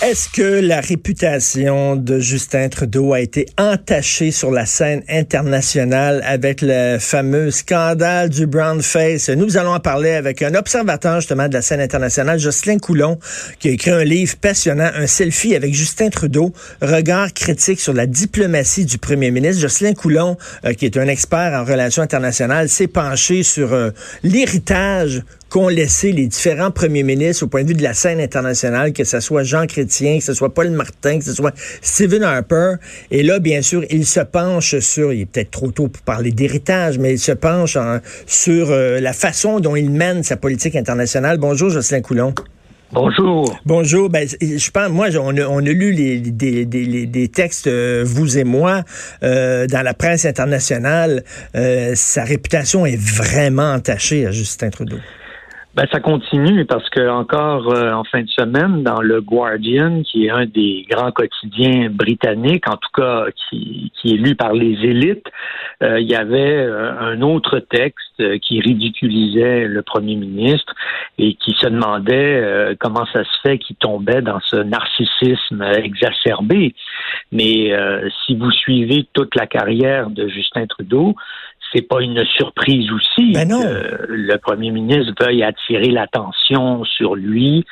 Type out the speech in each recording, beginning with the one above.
Est-ce que la réputation de Justin Trudeau a été entachée sur la scène internationale avec le fameux scandale du brown face? Nous allons en parler avec un observateur justement de la scène internationale, Jocelyn Coulon, qui a écrit un livre passionnant, un selfie avec Justin Trudeau, regard critique sur la diplomatie du premier ministre. Jocelyn Coulon, euh, qui est un expert en relations internationales, s'est penché sur euh, l'héritage qu'ont laissé les différents premiers ministres au point de vue de la scène internationale, que ce soit Jean Chrétien, que ce soit Paul Martin, que ce soit Stephen Harper. Et là, bien sûr, il se penche sur, il est peut-être trop tôt pour parler d'héritage, mais il se penche sur euh, la façon dont il mène sa politique internationale. Bonjour, Jocelyn Coulon. Bonjour. Bonjour. Ben, je pense, moi, on a, on a lu les, des, des, des textes, euh, vous et moi, euh, dans la presse internationale. sa réputation est vraiment entachée à Justin Trudeau. Ben, ça continue parce que encore euh, en fin de semaine, dans le Guardian, qui est un des grands quotidiens britanniques, en tout cas qui, qui est lu par les élites, euh, il y avait euh, un autre texte qui ridiculisait le premier ministre et qui se demandait comment ça se fait qu'il tombait dans ce narcissisme exacerbé. Mais si vous suivez toute la carrière de Justin Trudeau, c'est pas une surprise aussi ben que le premier ministre veuille attirer l'attention sur lui,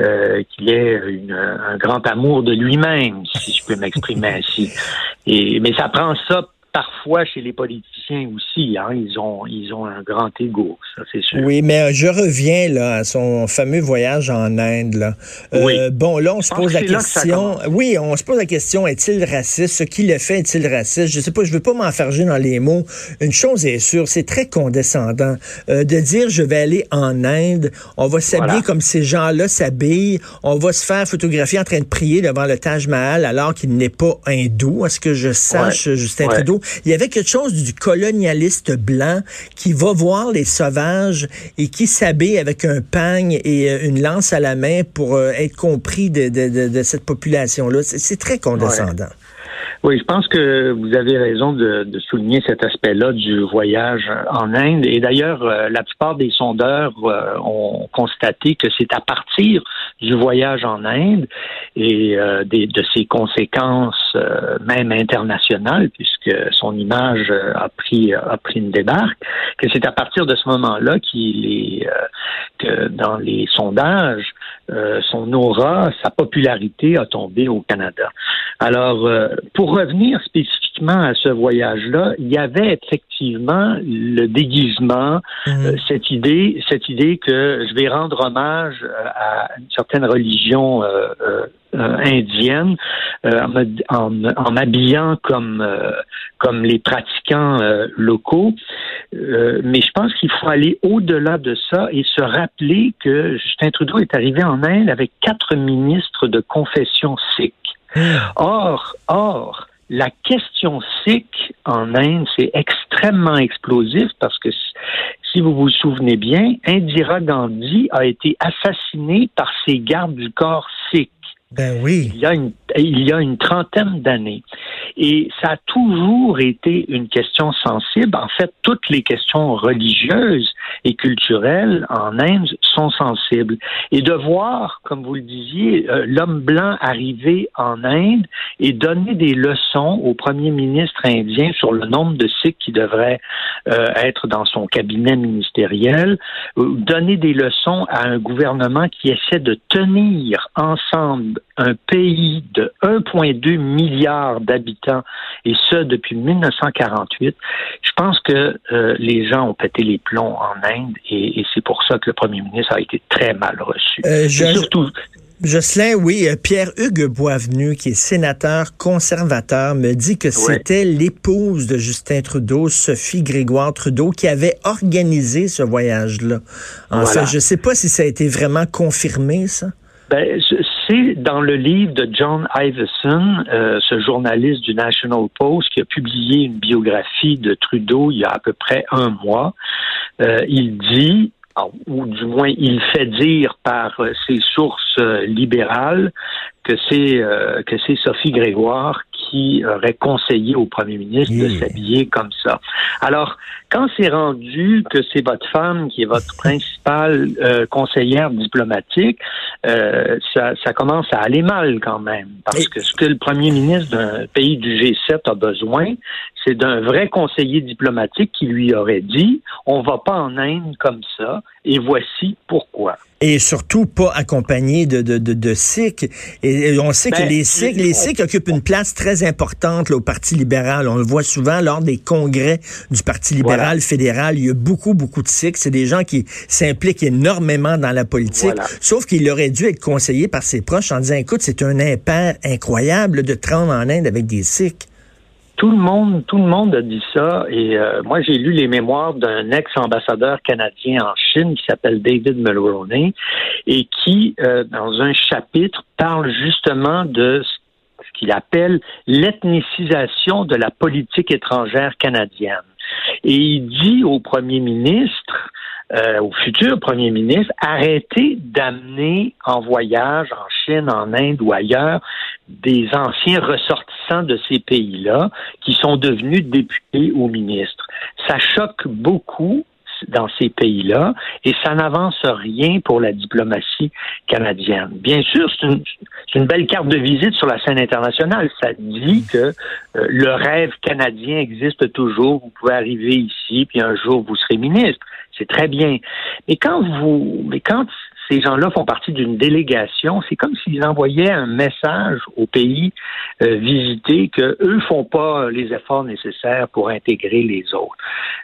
euh, qu'il ait un grand amour de lui-même, si je peux m'exprimer ainsi. Et mais ça prend ça parfois chez les politiciens aussi. Hein, ils ont ils ont un grand ego, ça c'est sûr. Oui, mais euh, je reviens là à son fameux voyage en Inde. Là. Euh, oui. Bon, là on se pose la question. Oui, on se pose la question est-il raciste? Ce qu'il a fait est-il raciste? Je sais pas. Je veux pas m'enfarger dans les mots. Une chose est sûre, c'est très condescendant euh, de dire je vais aller en Inde. On va s'habiller comme ces gens-là s'habillent. On va se faire photographier en train de prier devant le Taj Mahal alors qu'il n'est pas hindou. À ce que je sache, Justin Trudeau. Il y avait quelque chose du colonialiste blanc qui va voir les sauvages et qui s'habille avec un pagne et euh, une lance à la main pour euh, être compris de, cette population-là. C'est très condescendant. Oui, je pense que vous avez raison de, souligner cet aspect-là du voyage en Inde. Et d'ailleurs, euh, la plupart des sondeurs ont constaté que c'est à partir du voyage en Inde et euh, des, de ses conséquences euh, même internationales, puisque son image euh, a pris a pris une débarque, que c'est à partir de ce moment-là qu'il est que dans les sondages, son aura, sa popularité a tombé au Canada. Alors, pour revenir spécifiquement à ce voyage-là, il y avait effectivement le déguisement, mmh. cette idée, cette idée que je vais rendre hommage à une certaine certaines euh, euh, euh, en, m'habillant comme comme les pratiquants locaux. mais je pense qu'il faut aller au-delà de ça et se rappeler que Justin Trudeau est arrivé en Inde avec quatre ministres de confession sikh. Or, or, la question sikh en Inde, c'est extrêmement explosif parce que si vous vous souvenez bien, Indira Gandhi a été assassinée par ses gardes du corps. Ben oui. Il y a une, il y a une trentaine d'années. Et ça a toujours été une question sensible. En fait, toutes les questions religieuses et culturelles en Inde sont sensibles. Et de voir, comme vous le disiez, euh, l'homme blanc arriver en Inde et donner des leçons au premier ministre indien sur le nombre de Sikhs qui devraient euh, être dans son cabinet ministériel, euh, donner des leçons à un gouvernement qui essaie de tenir ensemble un pays de 1,2 milliard d'habitants, et ce depuis 1948, je pense que les gens ont pété les plombs en Inde et, c'est pour ça que le premier ministre a été très mal reçu. Euh, surtout, Jocelyn, oui, euh, Pierre-Hugues Boisvenu, qui est sénateur conservateur, me dit que c'était l'épouse de Justin Trudeau, Sophie Grégoire Trudeau, qui avait organisé ce voyage-là. En fait, je ne sais pas si ça a été vraiment confirmé, ça. Ben, c'est dans le livre de John Iveson, euh, ce journaliste du National Post qui a publié une biographie de Trudeau il y a à peu près un mois. Euh, il dit, ou du moins il fait dire par euh, ses sources libérales, que c'est que c'est Sophie Grégoire qui aurait conseillé au premier ministre de s'habiller comme ça. Alors, quand c'est rendu que c'est votre femme qui est votre principale euh, conseillère diplomatique, euh, ça, ça, commence à aller mal quand même. Parce que ce que le premier ministre d'un pays du G7 a besoin, c'est d'un vrai conseiller diplomatique qui lui aurait dit on va pas en Inde comme ça et voici pourquoi. Et surtout pas accompagné de, de, de, de Sikhs. Et, on sait que ben, les Sikhs, les Sikhs occupent une place très importante au Parti libéral. On le voit souvent lors des congrès du Parti libéral fédéral. Il y a beaucoup, beaucoup de Sikhs. C'est des gens qui s'impliquent énormément dans la politique. Sauf qu'il aurait dû être conseillé par ses proches en disant, écoute, c'est un impair incroyable de te rendre en Inde avec des Sikhs. Tout le monde, tout le monde a dit ça. Et euh, moi, j'ai lu les mémoires d'un ex-ambassadeur canadien en Chine qui s'appelle David Mulroney et qui, euh, dans un chapitre, parle justement de ce qu'il appelle l'ethnicisation de la politique étrangère canadienne. Et il dit au premier ministre, euh, au futur premier ministre, arrêtez d'amener en voyage en Chine, en Inde ou ailleurs des anciens ressortissants de ces pays-là qui sont devenus députés ou ministres. Ça choque beaucoup dans ces pays-là et ça n'avance rien pour la diplomatie canadienne. Bien sûr, c'est une, belle carte de visite sur la scène internationale. Ça dit que euh, le rêve canadien existe toujours. Vous pouvez arriver ici, puis un jour vous serez ministre. C'est très bien. Mais quand vous, mais quand ces gens-là font partie d'une délégation, c'est comme s'ils envoyaient un message au pays euh, visité que eux font pas les efforts nécessaires pour intégrer les autres.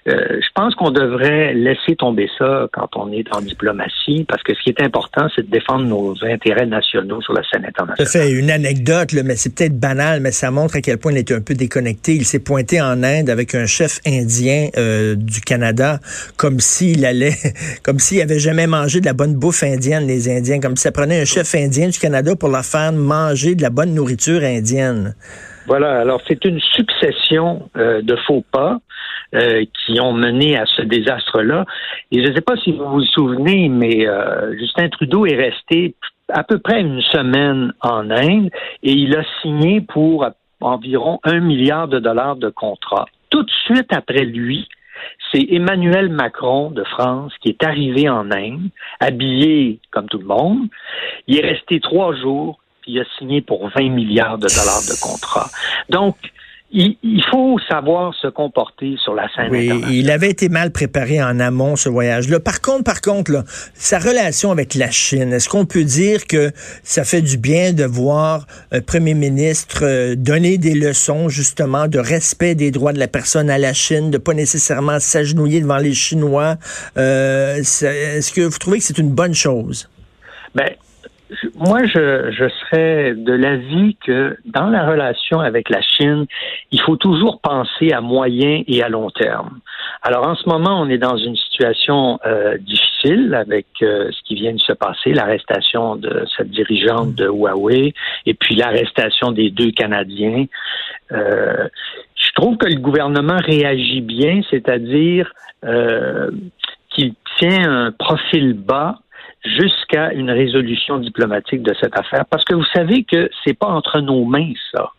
Euh, je pense qu'on devrait laisser tomber ça quand on est en diplomatie, parce que ce qui est important, c'est de défendre nos intérêts nationaux sur la scène internationale. Ça fait une anecdote, mais c'est peut-être banal, mais ça montre à quel point il était un peu déconnecté. Il s'est pointé en Inde avec un chef indien euh, du Canada, comme s'il allait, comme s'il avait jamais mangé de la bonne bouffe indienne, les Indiens, comme si ça prenait un chef indien du Canada pour leur faire manger de la bonne nourriture indienne. Voilà, alors c'est une succession euh, de faux pas euh, qui ont mené à ce désastre-là. Et je ne sais pas si vous vous souvenez, mais euh, Justin Trudeau est resté à peu près une semaine en Inde et il a signé pour environ un milliard de dollars de contrat. Tout de suite après lui, c'est Emmanuel Macron de France qui est arrivé en Inde, habillé comme tout le monde. Il est resté trois jours, puis il a signé pour 20 milliards de dollars de contrat. Donc, il, faut savoir se comporter sur la scène oui, Il avait été mal préparé en amont, ce voyage-là. Par contre, par contre, là, sa relation avec la Chine, est-ce qu'on peut dire que ça fait du bien de voir un premier ministre euh, donner des leçons, justement, de respect des droits de la personne à la Chine, de pas nécessairement s'agenouiller devant les Chinois? Euh, est-ce que vous trouvez que c'est une bonne chose? Ben, moi, je, je serais de l'avis que dans la relation avec la Chine, il faut toujours penser à moyen et à long terme. Alors, en ce moment, on est dans une situation euh, difficile avec euh, ce qui vient de se passer, l'arrestation de cette dirigeante de Huawei et puis l'arrestation des deux Canadiens. Euh, je trouve que le gouvernement réagit bien, c'est-à-dire qu'il tient un profil bas jusqu'à une résolution diplomatique de cette affaire. Parce que vous savez que c'est pas entre nos mains, ça.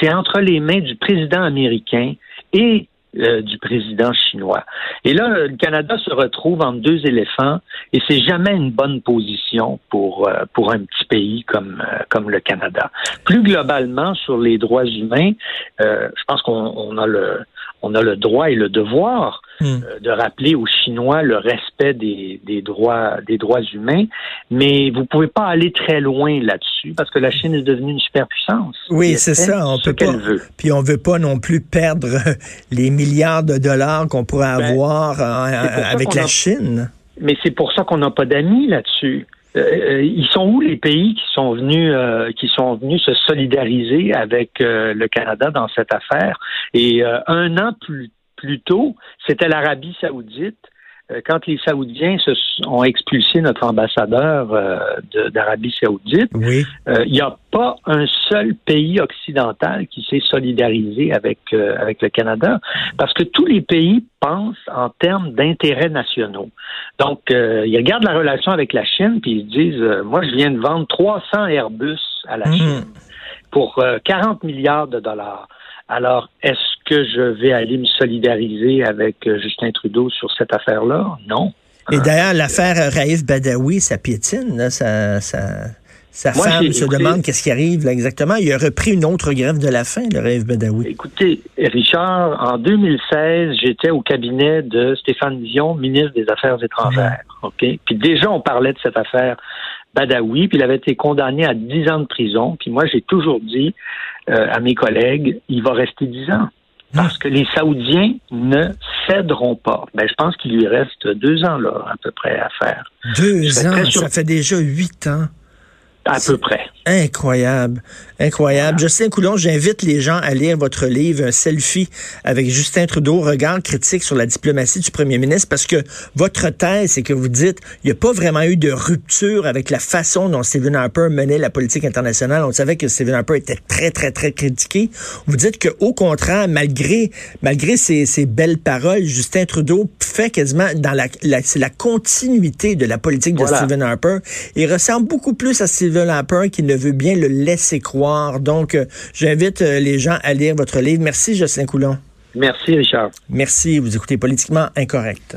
C'est entre les mains du président américain et euh, du président chinois. Et là, le Canada se retrouve entre deux éléphants et c'est jamais une bonne position pour euh, pour un petit pays comme euh, comme le Canada. Plus globalement sur les droits humains, je pense qu'on a le on a le droit et le devoir hmm. euh, de rappeler aux Chinois le respect des, droits des droits humains, mais vous pouvez pas aller très loin là-dessus parce que la Chine est devenue une superpuissance. Oui, c'est ça. On peut pas. Veut. Puis on veut pas non plus perdre les milliards de dollars qu'on pourrait ben, avoir euh, avec la Chine. Mais c'est pour ça qu'on n'a pas d'amis là-dessus. Euh, ils sont où les pays qui sont venus euh, qui sont venus se solidariser avec euh, le Canada dans cette affaire? Et un an plus, plus tôt, c'était l'Arabie Saoudite quand les Saoudiens se ont expulsé notre ambassadeur euh, d'Arabie Saoudite, oui. euh, il n'y a pas un seul pays occidental qui s'est solidarisé avec euh, avec le Canada, parce que tous les pays pensent en termes d'intérêts nationaux. Donc, ils regardent la relation avec la Chine puis ils disent, moi, je viens de vendre 300 Airbus à la mmh. Chine pour 40 milliards de dollars. Alors, est-ce que je vais aller me solidariser avec Justin Trudeau sur cette affaire-là? Non. Et d'ailleurs, l'affaire Raif Badawi, ça piétine, ça, ça, sa femme se demande qu'est-ce qui arrive là, exactement. Il a repris une autre grève de la faim, le rêve Badawi. Écoutez, Richard, en 2016, j'étais au cabinet de Stéphane Dion, ministre des Affaires étrangères. OK? Puis déjà, on parlait de cette affaire Badawi, puis il avait été condamné à 10 ans de prison. Puis moi, j'ai toujours dit euh, à mes collègues, il va rester 10 ans. Parce que les Saoudiens ne céderont pas. Ben, je pense qu'il lui reste deux ans, là, à peu près, à faire. Deux ans? Ça fait déjà huit ans. À peu près. Incroyable. Incroyable. Justin Coulon, j'invite les gens à lire votre livre, un selfie avec Justin Trudeau, regard critique sur la diplomatie du premier ministre, parce que votre thèse, c'est que vous dites, il n'y a pas vraiment eu de rupture avec la façon dont Stephen Harper menait la politique internationale. On savait que Stephen Harper était très, très, très critiqué. Vous dites qu'au contraire, malgré, malgré ces, ces, belles paroles, Justin Trudeau fait quasiment dans la, la c'est la continuité de la politique de Stephen Harper. Il ressemble beaucoup plus à Stephen Harper qui ne veut bien le laisser croire. Donc, euh, j'invite euh, les gens à lire votre livre. Merci, Jocelyn Coulon. Merci, Richard. Merci. Vous écoutez Politiquement Incorrect.